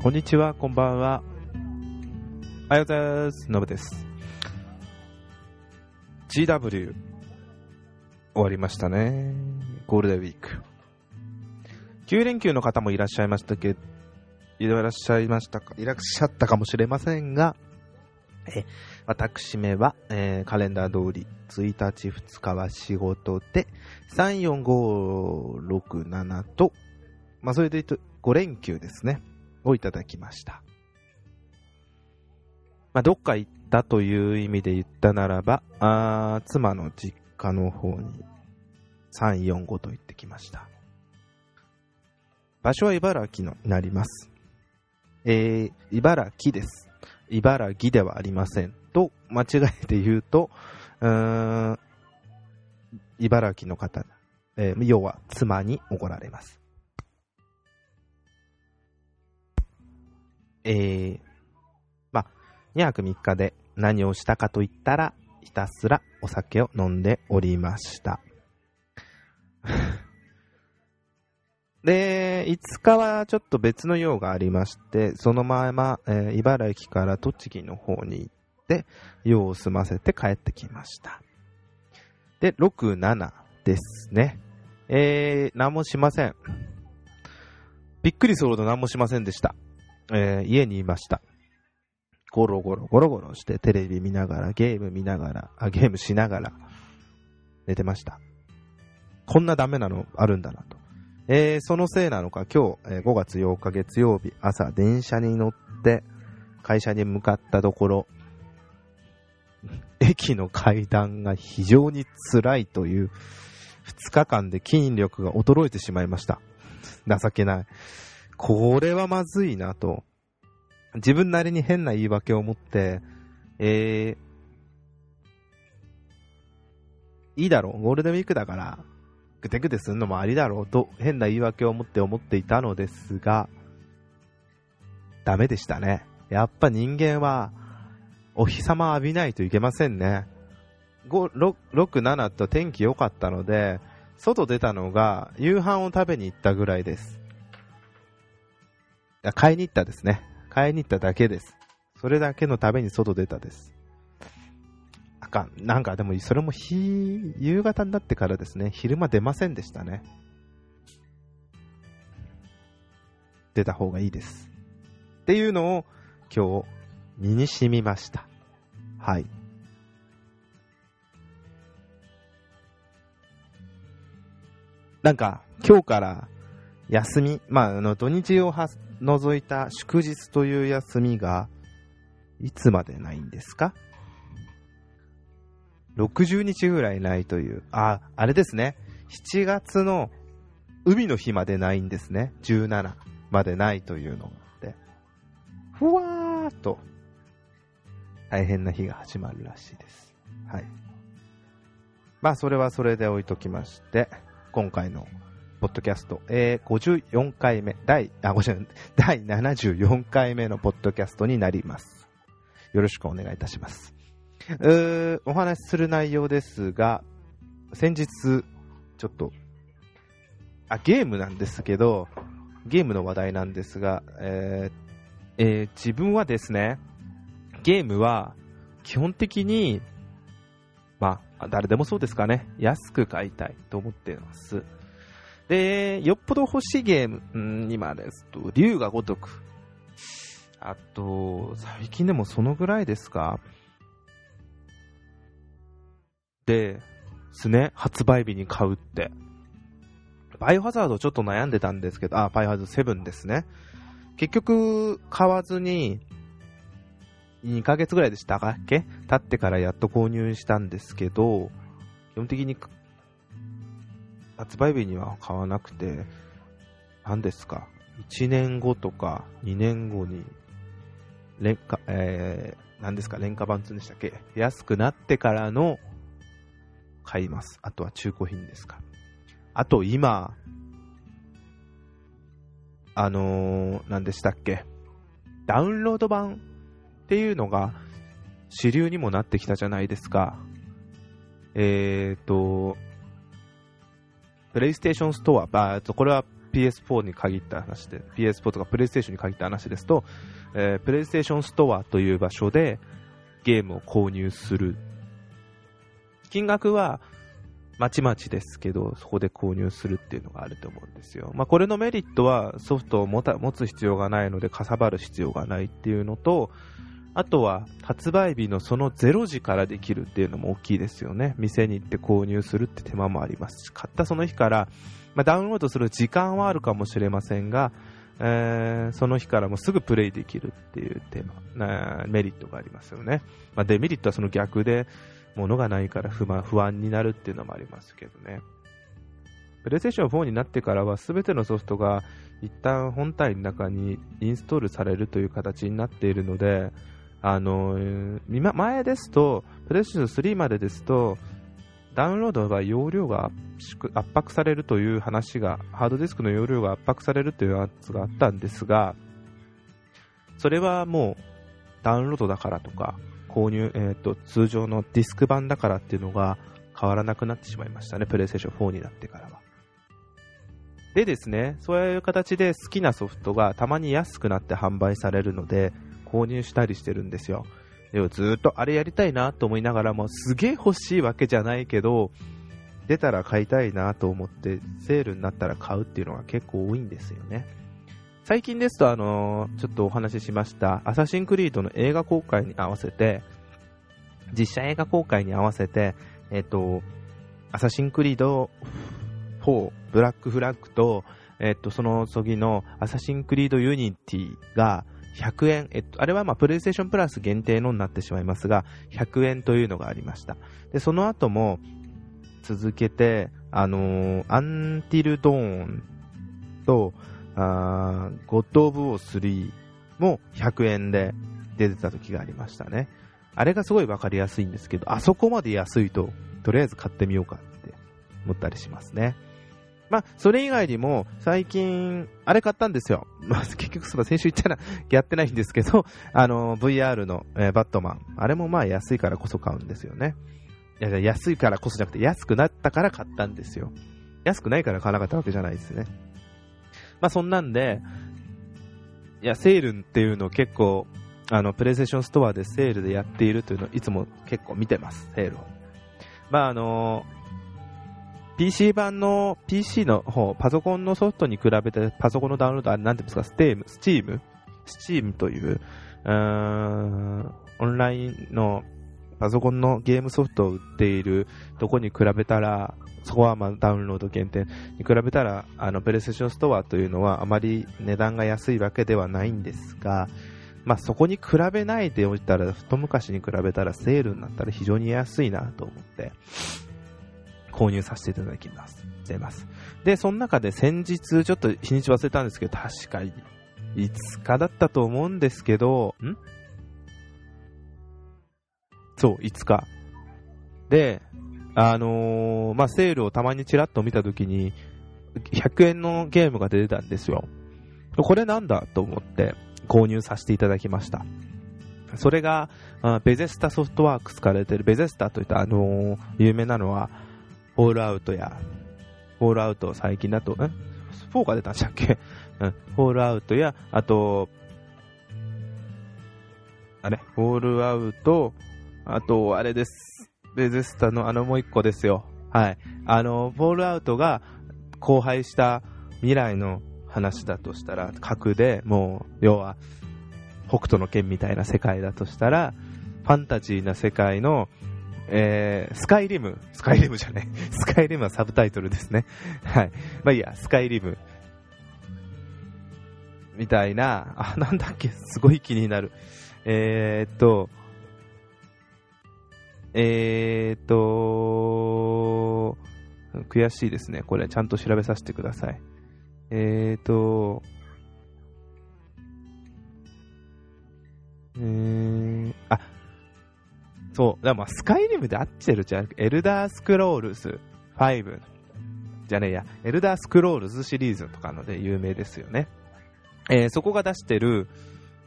こんにちは、こんばんは。おはようございます。のぶです。GW、終わりましたね。ゴールデンウィーク。9連休の方もいらっしゃいましたけど、いらっしゃいましたか、いらっしゃったかもしれませんが、え私めは、えーカレンダー通り、1日、2日は仕事で、3、4、5、6、7と、まあ、それで言うと5連休ですね。をいただきました。まあ、どっか行ったという意味で言ったならば、あ妻の実家の方に3、4、5と行ってきました。場所は茨城のになります。えー、茨城です。茨城ではありません。と、間違えて言うと、うーん、茨城の方、えー要は妻に怒られます。えー、まあ、2泊3日で何をしたかと言ったら、ひたすらお酒を飲んでおりました。で、5日はちょっと別の用がありまして、そのまま、えー茨城から栃木の方に行って、用を済ませて帰ってきました。で、6、7ですね。えー、何もしません。びっくりするほど何もしませんでした。えー家にいました。ゴロゴロゴロゴロしてテレビ見ながら、ゲーム見ながら、あ、ゲームしながら、寝てました。こんなダメなのあるんだなと。えーそのせいなのか、今日、えー5月8日月曜日、朝電車に乗って、会社に向かったところ、駅の階段が非常に辛いという、2日間で筋力が衰えてしまいました。情けない。これはまずいなと。自分なりに変な言い訳を持って、えー、いいだろう、ゴールデンウィークだから、ぐてぐてするのもありだろうと、変な言い訳を持って思っていたのですが、ダメでしたね。やっぱ人間は、お日様浴びないといけませんね。5、6、7と天気良かったので、外出たのが夕飯を食べに行ったぐらいです。買いに行ったですね。買いに行っただけです。それだけのために外出たです。あかん。なんかでも、それも日、夕方になってからですね、昼間出ませんでしたね。出た方がいいです。っていうのを今日身に染みました。はい。なんか今日から休み、まあ、あの土日をは除いた祝日という休みがいつまでないんですか ?60 日ぐらいないという。あ、あれですね。7月の海の日までないんですね。17までないというのがあって。ふわーっと大変な日が始まるらしいです。はい。まあ、それはそれで置いときまして、今回のポッドキャスト、えー、54回目、第、あ、ごめん、第74回目のポッドキャストになります。よろしくお願いいたします。うーお話しする内容ですが、先日、ちょっと、あ、ゲームなんですけど、ゲームの話題なんですが、えーえー自分はですね、ゲームは基本的に、まあ、誰でもそうですかね、安く買いたいと思っています。で、よっぽど欲しいゲーム、うん今ですと、竜が如く。あと、最近でもそのぐらいですか？で、すね、発売日に買うって。バイオハザードちょっと悩んでたんですけど、あ、バイオハザード7ですね。結局、買わずに、2ヶ月ぐらいでしたかっけ？経ってからやっと購入したんですけど、基本的に発売日には買わなくて、何ですか、1年後とか2年後に、廉価、えー、何ですか、廉価版ってうんでしたっけ？安くなってからの買います。あとは中古品ですか。あと今、あのー、何でしたっけ？ダウンロード版っていうのが主流にもなってきたじゃないですか。えーと、プレイステーションストア、あとこれは PS4 に限った話で、PS4 とか PlayStation に限った話ですと、えー、PlayStation Store という場所でゲームを購入する。金額はまちまちですけど、そこで購入するっていうのがあると思うんですよ。まあ、これのメリットはソフトを持た持つ必要がないのでかさばる必要がないっていうのと、あとは発売日のその0時からできるっていうのも大きいですよね。店に行って購入するって手間もありますし、買ったその日から、まあ、ダウンロードする時間はあるかもしれませんが、えー、その日からもすぐプレイできるっていうテー、メリットがありますよね。まあ、デメリットはその逆で、物がないから不満不安になるっていうのもありますけどね。プレイステーション4になってからは全てのソフトが一旦本体の中にインストールされるという形になっているので、あの前ですと、プレイステーション3までですと、ダウンロードは容量が圧迫されるという話が、ハードディスクの容量が圧迫されるというやつがあったんですが、それはもうダウンロードだからとか、購入、えーと、通常のディスク版だからっていうのが変わらなくなってしまいましたね、プレイステーション4になってからは。でですね、そういう形で好きなソフトがたまに安くなって販売されるので、購入したりしてるんですよ。でもずっとあれやりたいなと思いながらも、すげえ欲しいわけじゃないけど、出たら買いたいなと思って、セールになったら買うっていうのが結構多いんですよね。最近ですと、あのー、ちょっとお話ししました、アサシンクリードの映画公開に合わせて、実写映画公開に合わせて、えっ、と、アサシンクリード4、ブラックフラッグと、えっ、と、その次のアサシンクリードユニティが、100円、えっと、あれはまあ、プレイステーションプラス限定のになってしまいますが、100円というのがありました。で、その後も、続けて、あのー、アンティルドーンと、あゴッド・オブ・ウォー3も100円で出てた時がありましたね。あれがすごいわかりやすいんですけど、あそこまで安いと、とりあえず買ってみようかって思ったりしますね。まあ、それ以外にも、最近、あれ買ったんですよ。まあ、結局、その先週言ったら やってないんですけど、あの、VR の、えー、バットマン。あれもまあ安いからこそ買うんですよね。いや、安いからこそじゃなくて、安くなったから買ったんですよ。安くないから買わなかったわけじゃないですね。まあ、そんなんで、いや、セールっていうのを結構、あの、プレイステーションストアでセールでやっているというのをいつも結構見てます、セールを。まあ、あのー PC 版の PC の方、パソコンのソフトに比べて、パソコンのダウンロード、あれなんていうんですか、ステーム、スチームスチームという、うーん、オンラインのパソコンのゲームソフトを売っているとこに比べたら、そこはまあダウンロード限定に比べたら、あの、プレイステーションストアというのはあまり値段が安いわけではないんですが、まあそこに比べないでおいたら、一昔に比べたらセールになったら非常に安いなと思って、購入させていただきます。出ます。で、その中で先日、ちょっと日にち忘れたんですけど、確かに、5日だったと思うんですけど、ん？そう、5日。で、あのー、まあ、セールをたまにちらっと見たときに、100円のゲームが出てたんですよ。これなんだと思って購入させていただきました。それが、ベゼスタソフトワークスから出てるベゼスタといったあのー、有名なのは、ホールアウトや、ホールアウト最近だと、ん ?4 が出たんでしたっけ？うん。ホールアウトや、あと、あれ、ホールアウト、あと、あれです。ベゼスタのあのもう一個ですよ。はい。あの、ホールアウトが荒廃した未来の話だとしたら、核でもう、要は、北斗の剣みたいな世界だとしたら、ファンタジーな世界のえー、スカイリム、スカイリムじゃねスカイリムはサブタイトルですね。はい。まあいいや、スカイリム。みたいな、あ、なんだっけ、すごい気になる。えー、っと、えー、っと、悔しいですね。これ、ちゃんと調べさせてください。えー、っと、えー、あ、そう。だまあ、スカイリムで合ってるじゃん。エルダースクロールズ5。じゃねえや。エルダースクロールズシリーズとかので有名ですよね。えー、そこが出してる、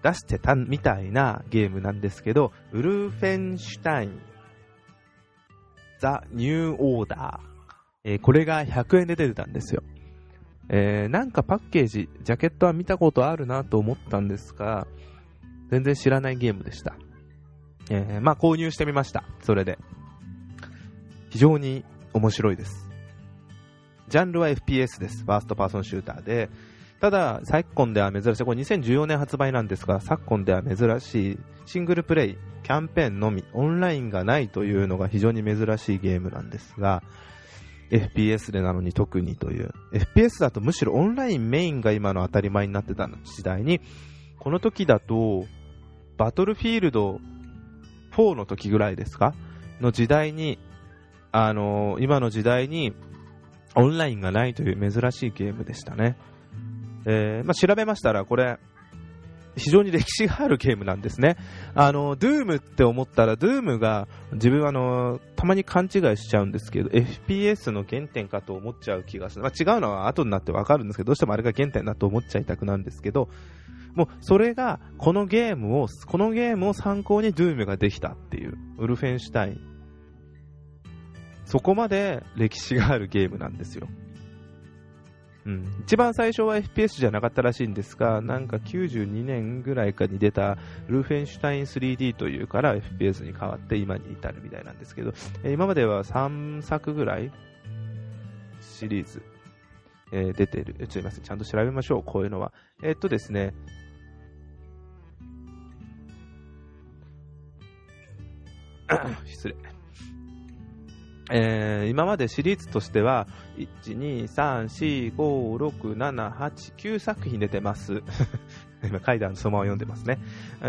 出してたみたいなゲームなんですけど、ウルフェンシュタイン、ザ・ニューオーダー。えー、これが100円で出てたんですよ。えー、なんかパッケージ、ジャケットは見たことあるなと思ったんですが、全然知らないゲームでした。えー、まあ購入してみました。それで。非常に面白いです。ジャンルは FPS です。ファーストパーソンシューターで。ただ、昨今では珍しい、これ2014年発売なんですが、昨今では珍しいシングルプレイ、キャンペーンのみ、オンラインがないというのが非常に珍しいゲームなんですが、FPS でなのに特にという。FPS だとむしろオンラインメインが今の当たり前になってた時代に、この時だと、バトルフィールド4の時ぐらいですか？の時代に、あのー、今の時代にオンラインがないという珍しいゲームでしたね。えー、まあ、調べましたら、これ、非常に歴史があるゲームなんですね。あの、ドゥームって思ったら、ドゥームが自分はあの、たまに勘違いしちゃうんですけど、FPS の原点かと思っちゃう気がする。まあ、違うのは後になってわかるんですけど、どうしてもあれが原点だと思っちゃいたくなんですけど、もうそれが、このゲームを、このゲームを参考にドゥームができたっていう、ウルフェンシュタイン。そこまで歴史があるゲームなんですよ。うん、一番最初は FPS じゃなかったらしいんですが、なんか92年ぐらいかに出たルーフェンシュタイン 3D というから FPS に変わって今に至るみたいなんですけど、え今までは3作ぐらいシリーズ、えー、出てる。ちょっとすいません、ちゃんと調べましょう、こういうのは。えー、っとですね、失礼。えー、今までシリーズとしては、1、2、3、4、5、6、7、8、9作品出てます。今、階段そのまま読んでますね。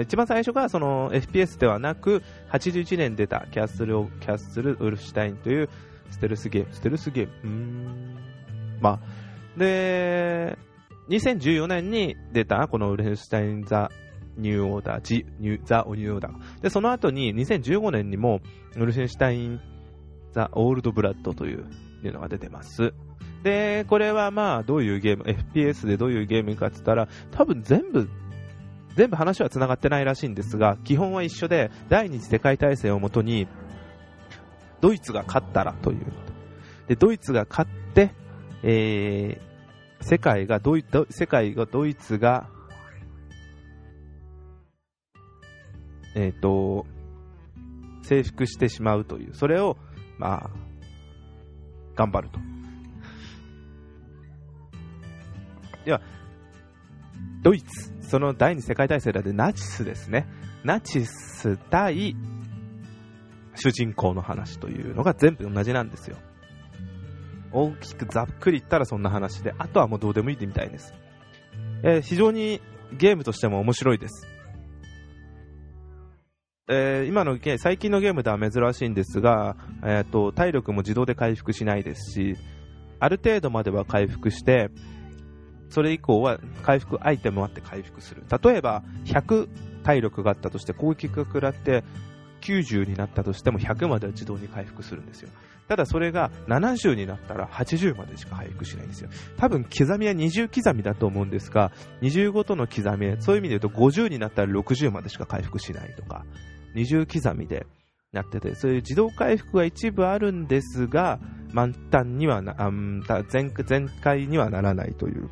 一番最初がその FPS ではなく、81年出たキャッスル・キャッスル・ウルフシュタインというステルスゲーム。ステルスゲーム。うーん。まあ。で、2014年に出たこのウルフシュタイン・ザ・ニューオーダー、ジ・ニュー、ザ・オニューオーダー。で、その後に2015年にもウルフェンシュタインザ・オールド・ブラッドというのが出てます。で、これはまあ、どういうゲーム、FPS でどういうゲームかって言ったら、多分全部、全部話は繋がってないらしいんですが、基本は一緒で、第二次世界大戦をもとに、ドイツが勝ったらという。で、ドイツが勝って、えー、世界がドイ、世界がドイツが、えっ、ー、と、征服してしまうという、それを、まあ、頑張ると。では、ドイツ、その第二次世界大戦でナチスですね。ナチス対主人公の話というのが全部同じなんですよ。大きくざっくり言ったらそんな話で、あとはもうどうでもいいみたいです。えー、非常にゲームとしても面白いです。えー、今の最近のゲームでは珍しいんですが、えーと、体力も自動で回復しないですし、ある程度までは回復して、それ以降は回復アイテムもあって回復する。例えば、100体力があったとして攻撃が食らって90になったとしても100までは自動に回復するんですよ。ただそれが70になったら80までしか回復しないんですよ。多分刻みは20刻みだと思うんですが、20ごとの刻み、そういう意味で言うと50になったら60までしか回復しないとか、20刻みでなってて、そういう自動回復が一部あるんですが、満タンにはな、全全開にはならないという。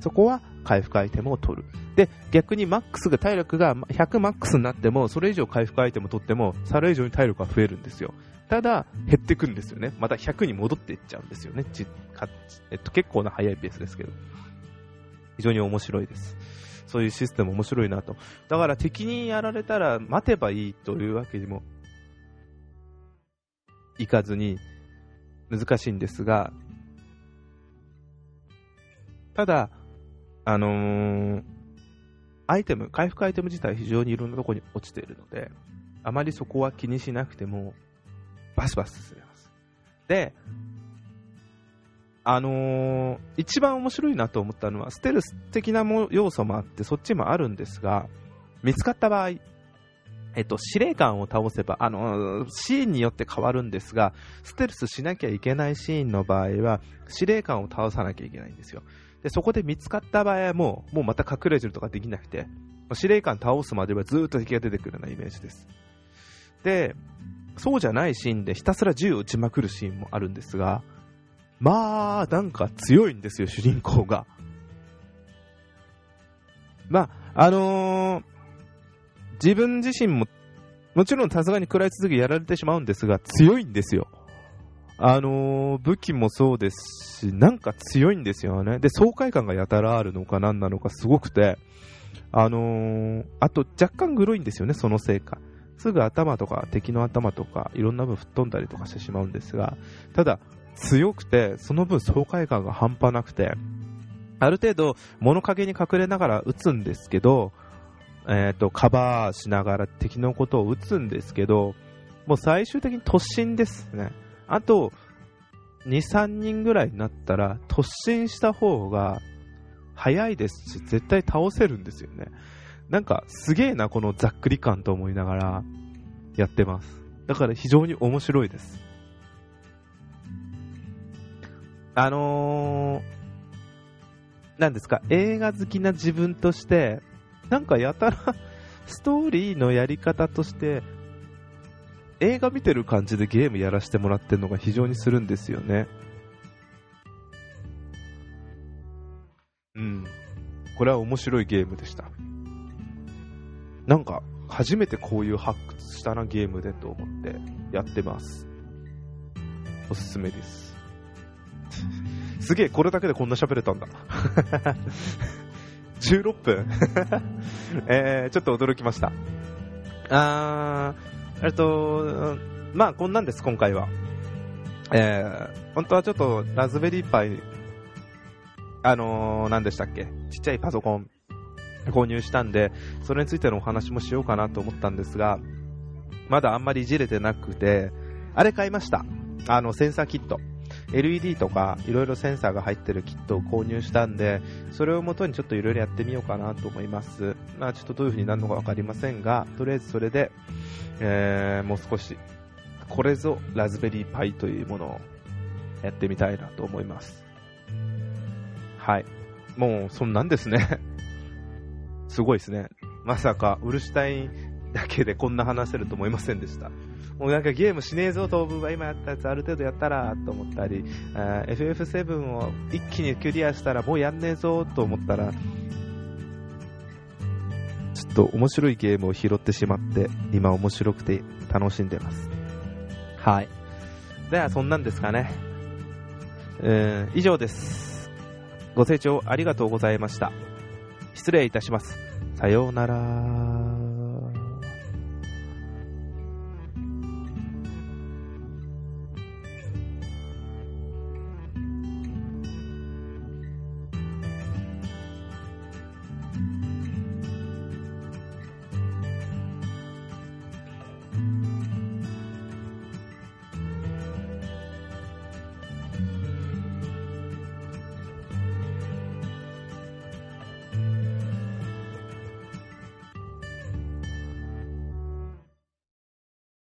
そこは回復アイテムを取る。で、逆にマックスが体力が100マックスになっても、それ以上回復アイテムを取っても、それ以上に体力が増えるんですよ。ただ、減ってくんですよね。また100に戻っていっちゃうんですよね。えっと、結構な速いペースですけど。非常に面白いです。そういうシステム面白いなと。だから敵にやられたら待てばいいというわけにもいかずに難しいんですが、ただ、あのー、アイテム、回復アイテム自体非常にいろんなところに落ちているので、あまりそこは気にしなくても、バスバス進めます。で、あのー、一番面白いなと思ったのは、ステルス的なも要素もあって、そっちもあるんですが、見つかった場合、えっと、司令官を倒せば、あのー、シーンによって変わるんですが、ステルスしなきゃいけないシーンの場合は、司令官を倒さなきゃいけないんですよ。で、そこで見つかった場合はもう、もうまた隠れるとかできなくて、司令官倒すまではずっと敵が出てくるようなイメージです。で、そうじゃないシーンでひたすら銃を撃ちまくるシーンもあるんですが、まあ、なんか強いんですよ、主人公が。まあ、あのー、自分自身も、もちろんさすがに食らい続けやられてしまうんですが、強いんですよ。あのー、武器もそうですし、なんか強いんですよね。で、爽快感がやたらあるのか何なのかすごくて、あのー、あと若干グロいんですよね、そのせいか。すぐ頭とか敵の頭とかいろんな分吹っ飛んだりとかしてしまうんですが、ただ強くて、その分爽快感が半端なくて、ある程度物陰に隠れながら撃つんですけど、えっ、ー、と、カバーしながら敵のことを撃つんですけど、もう最終的に突進ですね。あと、2、3人ぐらいになったら、突進した方が早いですし、絶対倒せるんですよね。なんか、すげえな、このざっくり感と思いながら、やってます。だから非常に面白いです。あのー、なんですか、映画好きな自分として、なんかやたらストーリーのやり方として、映画見てる感じでゲームやらせてもらってるのが非常にするんですよね。うん。これは面白いゲームでした。なんか、初めてこういう発掘したなゲームでと思ってやってます。おすすめです。すげえ、これだけでこんな喋れたんだ。16分 えー、ちょっと驚きました。あー、えっと、まあこんなんです、今回は。えー、本当はちょっとラズベリーパイ、あのー、何でしたっけ？ちっちゃいパソコン購入したんで、それについてのお話もしようかなと思ったんですが、まだあんまりいじれてなくて、あれ買いました。あの、センサーキット。LED とかいろいろセンサーが入ってるキットを購入したんで、それをもとにちょっといろいろやってみようかなと思います。まあちょっとどういう風になるのかわかりませんが、とりあえずそれで、えー、もう少し、これぞラズベリーパイというものをやってみたいなと思います。はい。もうそんなんですね。すごいですね。まさか、ウルシュタインだけでこんな話せると思いませんでした。もうなんかゲームしねえぞ、当分は今やったやつある程度やったらと思ったり、FF7 を一気にクリアしたらもうやんねえぞと思ったら、ちょっと面白いゲームを拾ってしまって、今面白くて楽しんでます。はい。では、そんなんですかね。えー、以上です。ご清聴ありがとうございました。失礼いたします。さようなら。